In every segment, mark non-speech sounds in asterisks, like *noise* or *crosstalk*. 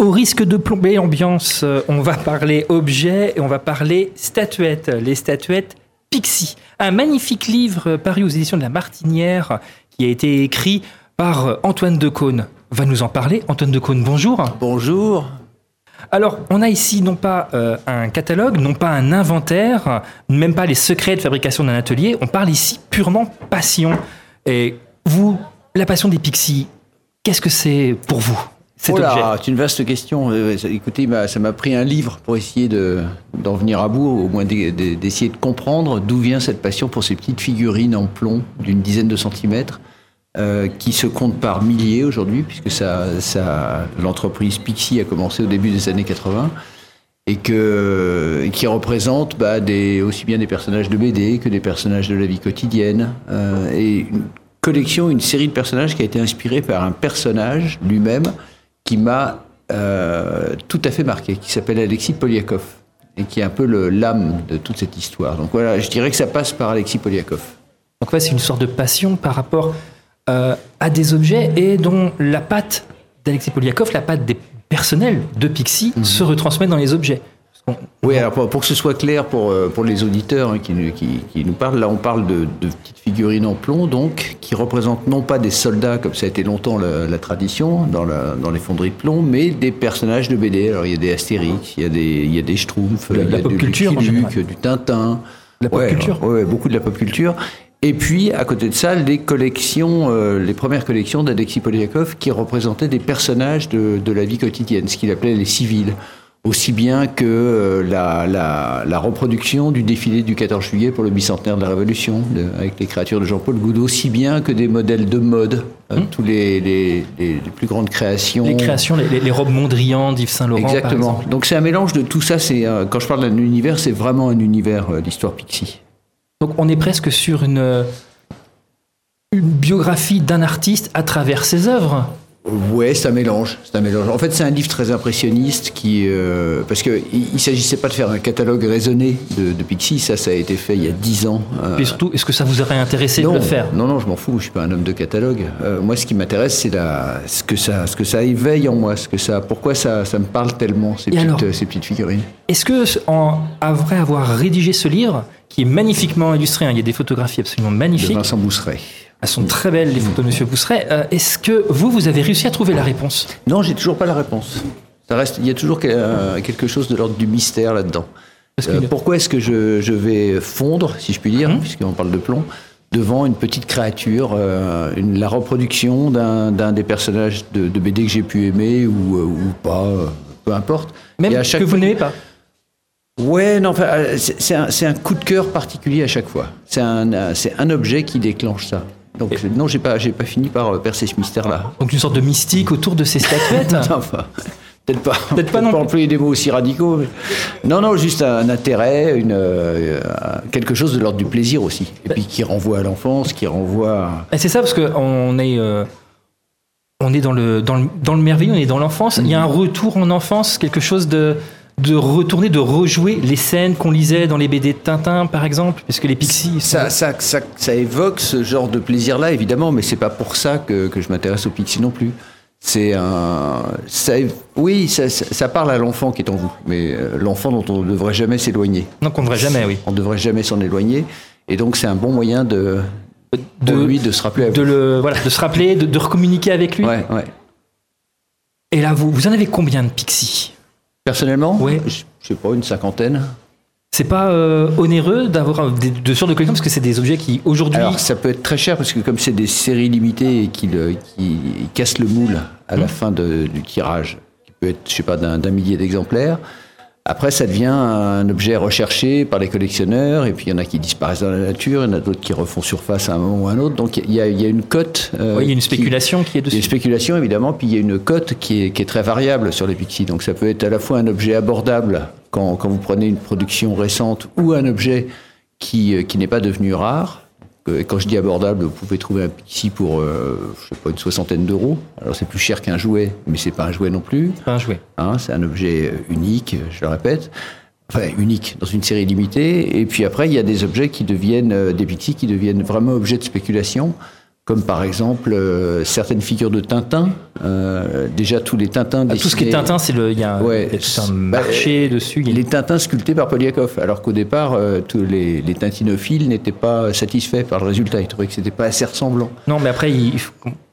Au risque de plomber l'ambiance, euh, on va parler objets et on va parler statuettes. Les statuettes Pixie. Un magnifique livre paru aux éditions de la Martinière qui a été écrit par Antoine Decaune. Va nous en parler. Antoine Decaune, bonjour. Bonjour. Alors, on a ici non pas euh, un catalogue, non pas un inventaire, même pas les secrets de fabrication d'un atelier. On parle ici purement passion. Et vous, la passion des pixies, qu'est-ce que c'est pour vous? Cet Oh là, c'est une vaste question. Euh, Écoutez, m'a- ça m'a pris un livre pour essayer de- d'en venir à bout, au moins d'e- d'e- d'essayer de comprendre d'où vient cette passion pour ces petites figurines en plomb d'une dizaine de centimètres, euh, qui se comptent par milliers aujourd'hui, puisque ça, ça, l'entreprise Pixie a commencé au début des années 80. Et, que, et qui représente bah, des, aussi bien des personnages de BD que des personnages de la vie quotidienne. euh, et une collection, une série de personnages qui a été inspirée par un personnage lui-même qui m'a euh, tout à fait marqué, qui s'appelle Alexis Poliakov, et qui est un peu le- l'âme de toute cette histoire. Donc voilà, je dirais que ça passe par Alexis Poliakov. Donc ouais, c'est une sorte de passion par rapport euh, à des objets et dont la patte d'Alexis Poliakov, la patte des personnels de Pixie, Mhm. se retransmet dans les objets. Oui, alors pour, pour que ce soit clair pour, euh, pour les auditeurs hein, qui, nous- qui, qui nous parlent, là on parle de, de petites figurines en plomb, donc, qui représentent non pas des soldats, comme ça a été longtemps la, la tradition dans, la- dans les fonderies de plomb, mais des personnages de BD. Alors il y a des Astérix, il y a des, il y a des Schtroumpfs, De la il y a pop du culture, du Tintin. La pop Ouais, culture. ouais, beaucoup de la pop culture. Et puis, à côté de ça, les collections, euh, les premières collections d'Alexis Poliakov qui représentaient des personnages de, de la vie quotidienne, ce qu'il appelait les civils. Aussi bien que euh, la, la, la reproduction du défilé du 14 juillet pour le bicentenaire de la Révolution, de- avec les créatures de Jean-Paul Goudot, aussi bien que des modèles de mode, euh, tous les, les, les- les plus grandes créations. Mmh. Les créations, les, robes Mondrian d'Yves Saint Laurent. par Exactement. Donc c'est un mélange de tout ça. C'est euh, quand je parle d'un univers, c'est vraiment un univers euh, d'histoire Pixie. Donc on est presque sur une, euh, une biographie d'un artiste à travers ses œuvres. Ouais, c'est un mélange. C'est un mélange. En fait, c'est un livre très impressionniste qui, euh, parce que il, il s'agissait pas de faire un catalogue raisonné de, de Pixie. Ça, ça a été fait il y a dix ans. euh, Et surtout, est-ce que ça vous aurait intéressé non, de le faire? non, non, je m'en fous. Je suis pas un homme de catalogue. Euh, moi, ce qui m'intéresse, c'est la, ce que ça, ce que ça éveille en moi, ce que ça, pourquoi ça, ça me parle tellement ces Et petites, alors euh, ces petites figurines. Est-ce que, en, après avoir rédigé ce livre, qui est magnifiquement illustré, hein, il y a des photographies absolument De magnifiques, Vincent Bousseret. Elles sont très belles les photos de Monsieur Bousseret, euh, est-ce que vous, vous avez réussi à trouver la réponse? Non, j'ai toujours pas la réponse. Ça reste, il y a toujours euh, quelque chose de l'ordre du mystère là-dedans. Euh, pourquoi est-ce que je, je vais fondre, si je puis dire, puisqu'on parle de plomb, devant une petite créature, euh, une- la reproduction d'un des personnages de, de BD que j'ai pu aimer ou, euh, ou pas, peu importe. Même à que vous n'aimez pas Ouais, non, enfin, c'est un, coup de cœur particulier à chaque fois. C'est un, c'est un objet qui déclenche ça. Donc non, j'ai pas, j'ai pas fini par euh, percer ce mystère-là. Donc une sorte de mystique autour de ces statuettes *laughs* Enfin, peut-être pas. Peut-être pas non plus. employer des mots aussi radicaux. mais- Non, non, juste un intérêt, une, euh, quelque chose de l'ordre du plaisir aussi. Et puis qui renvoie à l'enfance, qui renvoie. à- C'est ça, parce qu'on est, euh, on est dans le, dans, le, dans le merveilleux, on est dans l'enfance. Il y a un retour en enfance, quelque chose de, de retourner, de rejouer les scènes qu'on lisait dans les BD de Tintin, par exemple, puisque les Pixies... Ça, ça, ça, ça évoque ce genre de plaisir-là, évidemment, mais c'est pas pour ça que, que je m'intéresse au Pixie non plus. C'est un, ça, oui, ça, parle à l'enfant qui est en vous, mais euh, l'enfant dont on ne devrait jamais s'éloigner. Donc on ne devrait jamais, oui. On ne devrait jamais s'en éloigner, et donc c'est un bon moyen de, De, lui de se rappeler. À de, le, voilà, de se rappeler, de, de recommuniquer avec lui. Ouais, ouais. Et là, vous, vous en avez combien de Pixies? Personnellement, Ouais. je, je sais pas, une cinquantaine. C'est pas euh, onéreux d'avoir des- de sortes de collection, parce que c'est des objets qui, aujourd'hui... Alors ça peut être très cher parce que comme c'est des séries limitées et qu'ils qui cassent le moule à Mmh. la fin de- du tirage, qui peut être, je sais pas, d'un d'un millier d'exemplaires, après ça devient un objet recherché par les collectionneurs et puis il y en a qui disparaissent dans la nature, il y en a d'autres qui refont surface à un moment ou à un autre, donc il y a, il y a une cote. euh, oui, il y a une spéculation qui, est il y a dessus. une spéculation évidemment, puis il y a une cote qui est, qui est très variable sur les Pixies. Donc ça peut être à la fois un objet abordable quand, quand vous prenez une production récente ou un objet qui, euh, qui n'est pas devenu rare. Euh, Quand je dis abordable, vous pouvez trouver un Pixie pour, euh, je sais pas, une soixantaine d'euros. Alors c'est plus cher qu'un jouet, mais c'est pas un jouet non plus. Pas un jouet. Hein, c'est un objet euh, unique, je le répète. Enfin, unique dans une série limitée. Et puis après, il y a des objets qui deviennent, euh, des Pixies qui deviennent vraiment objets de spéculation comme par exemple euh, certaines figures de Tintin. Euh, déjà tous les Tintins Ah, tout ce qui est Tintin, c'est le, il y a, un- Ouais, il y a tout un bah, marché dessus. y a- Les Tintins sculptés par Poliakov, alors qu'au départ, euh, tous les, les tintinophiles n'étaient pas satisfaits par le résultat. Ils trouvaient que c'était pas assez ressemblant. Non, mais après, il, faut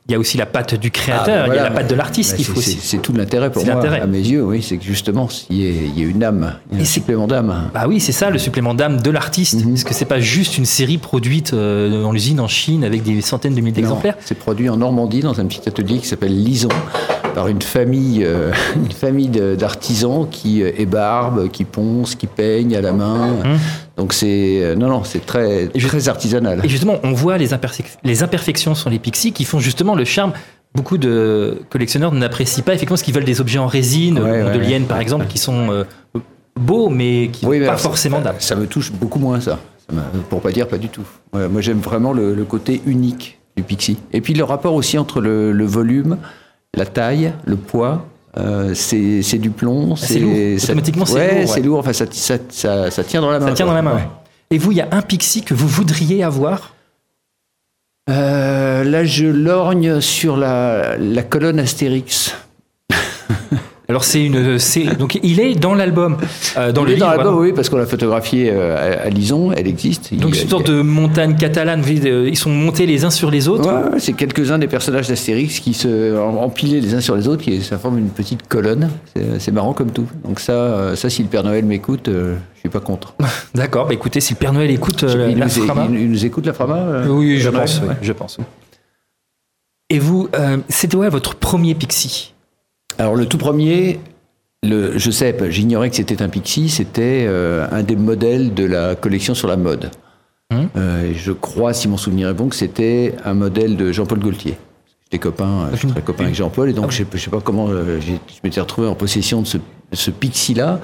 il y a aussi la patte du créateur, Ah, ben il y a la patte de l'artiste qu'il faut aussi. C'est tout l'intérêt pour C'est moi, l'intérêt. à mes yeux, oui, c'est que justement, il y, a, il y a une âme, il y a Et un supplément d'âme. Bah oui, c'est ça le supplément d'âme de l'artiste. Mhm. Parce que c'est pas juste une série produite euh, dans l'usine en Chine avec des centaines de milliers d'exemplaires. C'est produit en Normandie dans un petit atelier qui s'appelle Lison par une famille, euh, *laughs* une famille de- d'artisans qui euh, ébarbent, qui poncent, qui peignent à la main. Hum. Donc c'est euh, non non c'est très très artisanal. Et justement, on voit les, imperfec- les imperfections sur les pixies qui font justement le charme. Beaucoup de collectionneurs n'apprécient pas effectivement ce qu'ils veulent des objets en résine, Ouais, ou de ouais, lienne par exemple, qui sont euh, beaux mais qui n'ont Oui, mais pas forcément d'âme. Ça me touche beaucoup moins ça. Ça pour pas dire pas du tout. Ouais, moi j'aime vraiment le, le côté unique du Pixie. Et puis le rapport aussi entre le, le volume, la taille, le poids. Euh, c'est du plomb. Ah, c'est lourd. ça- Automatiquement, c'est ouais, lourd, ouais. c'est lourd. Enfin, ça, ça, ça, ça tient dans la main. Ça tient quoi. dans la main. Ouais. Et vous, il y a un pixie que vous voudriez avoir? Euh, là, je lorgne sur la, la colonne Astérix. Alors c'est une, c'est donc il est dans l'album, euh, dans Il le est livre. dans l'album, oui, parce qu'on l'a photographié euh, à, à Lison, elle existe. Donc Il- c'est une sorte de montagne catalane. Ils sont montés les uns sur les autres. Ouais, c'est quelques-uns des personnages d'Astérix qui se en- empilés les uns sur les autres, qui ça forme une petite colonne. C'est marrant comme tout. Donc ça, euh, ça si le Père Noël m'écoute, euh, je suis pas contre. *laughs* D'accord. Bah écoutez, si le Père Noël écoute il, la nous, Frama- il- il nous écoute la Frama oui, je pense, Ouais. je pense. Et vous, c'était ouais, votre premier pixie? Alors le tout premier, le, je sais, j'ignorais que c'était un Pixie, c'était euh, un des modèles de la collection sur la mode. Hum. Euh, je crois, si mon souvenir est bon, que c'était un modèle de Jean-Paul Gaultier. J'étais copain, euh, je suis très copain avec Jean-Paul, et donc je, sais- je sais pas comment, je m'étais retrouvé en possession de ce, ce Pixie-là.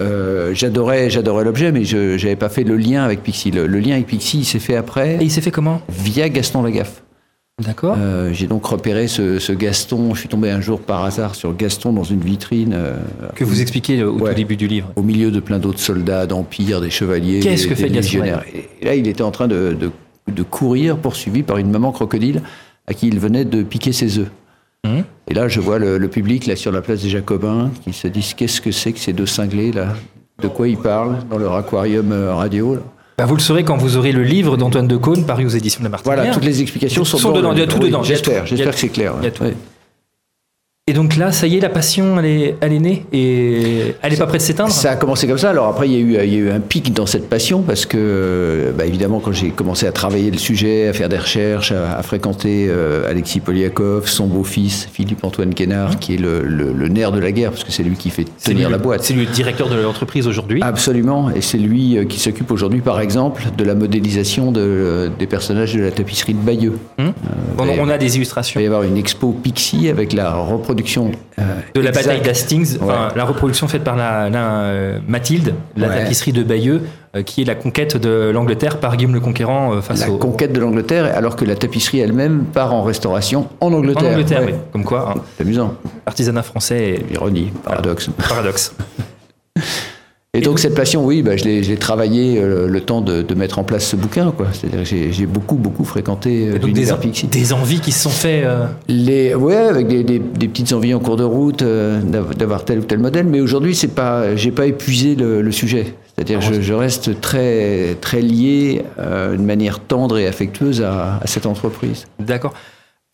Euh, j'adorais, j'adorais l'objet, mais je n'avais pas fait le lien avec Pixie. Le, le lien avec Pixie, il s'est fait après Et il s'est fait comment? via Gaston Lagaffe. D'accord. Euh, j'ai donc repéré ce, ce Gaston. Je suis tombé un jour par hasard sur Gaston dans une vitrine. euh, que vous expliquez au Ouais. tout début du livre. au milieu de plein d'autres soldats, d'empires, des chevaliers, Qu'est-ce des, que fait Gaston. Et là, il était en train de, de- de courir, poursuivi par une maman crocodile à qui il venait de piquer ses œufs. Hum. Et là, je vois le, le public là sur la place des Jacobins qui se disent qu'est-ce que c'est que ces deux cinglés là? De quoi ils parlent dans leur aquarium euh, radio là? Bah, vous le saurez quand vous aurez le livre d'Antoine de Caunes paru aux éditions de la Martinière. Voilà, toutes les explications sont, Sont dans dedans, il y a tout oui, dedans. J'espère, j'espère que c'est clair. Il y a ouais. tout. Ouais. Et donc là, ça y est, la passion, elle est, elle est née et elle est pas prête de s'éteindre. Ça a commencé comme ça. Alors après, il y a eu, il y a eu un pic dans cette passion parce que, euh, bah, évidemment, quand j'ai commencé à travailler le sujet, à faire des recherches, à, à fréquenter euh, Alexis Poliakov, son beau-fils Philippe-Antoine Quénard, qui est le, le- le nerf de la guerre parce que c'est lui qui fait tenir lui- la boîte. C'est le directeur de l'entreprise aujourd'hui. Absolument, et c'est lui euh, qui s'occupe aujourd'hui, par exemple, de la modélisation de, euh, des personnages de la tapisserie de Bayeux. Hum on, a des Il va illustrations y avoir une expo Pixie avec la reproduction euh, de la exacte. bataille d'Hastings, enfin, la reproduction faite par la, la, euh, Mathilde, la Ouais. tapisserie de Bayeux, euh, qui est la conquête de l'Angleterre par Guillaume le Conquérant face La au, conquête de l'Angleterre, alors que la tapisserie elle-même part en restauration en en Angleterre. Angleterre. Ouais. oui. Comme quoi, hein, C'est amusant. artisanat français et Ironie, paradoxe. paradoxe. *laughs* Et donc cette passion, oui, bah, je l'ai je l'ai travaillé euh, le temps de, de mettre en place ce bouquin. C'est-à-dire que j'ai- beaucoup, beaucoup fréquenté euh, des, l'univers Pixie. des envies qui se sont faites. euh, Les, ouais, avec des, des- des petites envies en cours de route euh, d'av- d'avoir tel ou tel modèle. Mais aujourd'hui, pas, j'ai pas épuisé le, le sujet. C'est-à-dire, je, je reste très, très lié de manière tendre et affectueuse à, à cette entreprise. D'accord.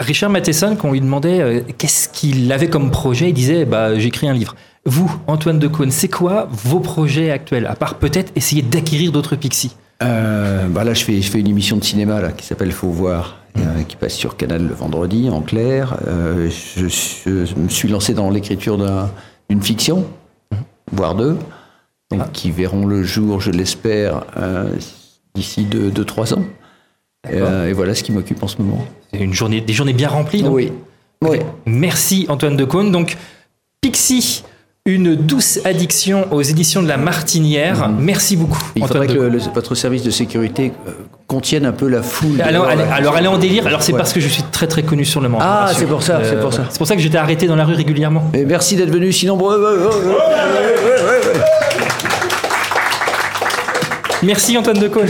Richard Matheson, quand on lui demandait euh, qu'est-ce qu'il avait comme projet, il disait bah, J'écris un livre. Vous, Antoine de Caunes, c'est quoi vos projets actuels À part peut-être essayer d'acquérir d'autres pixies? Euh, bah là, je fais, je fais une émission de cinéma là, qui s'appelle Faut voir, euh, qui passe sur Canal le vendredi en clair. Je, je me suis lancé dans l'écriture d'un- d'une fiction, voire deux, donc, qui verront le jour, je l'espère, d'ici 2-3 ans. Et voilà ce qui m'occupe en ce moment. C'est une journée, des journées bien remplies. donc. Oui. oui. Merci Antoine de Caunes. Donc, Pixie, une douce addiction aux éditions de la Martinière. Merci beaucoup. Il Antoine faudrait que Caunes. le- le- votre service de sécurité euh, contienne un peu la foule. Alors, elle, alors, elle est en délire. Alors, c'est Ouais. parce que je suis très très connu sur le Mans. Ah, c'est pour ça, c'est pour ça. C'est pour ça que j'étais arrêté dans la rue régulièrement. Et merci d'être venu si nombreux. Merci Antoine de Caunes.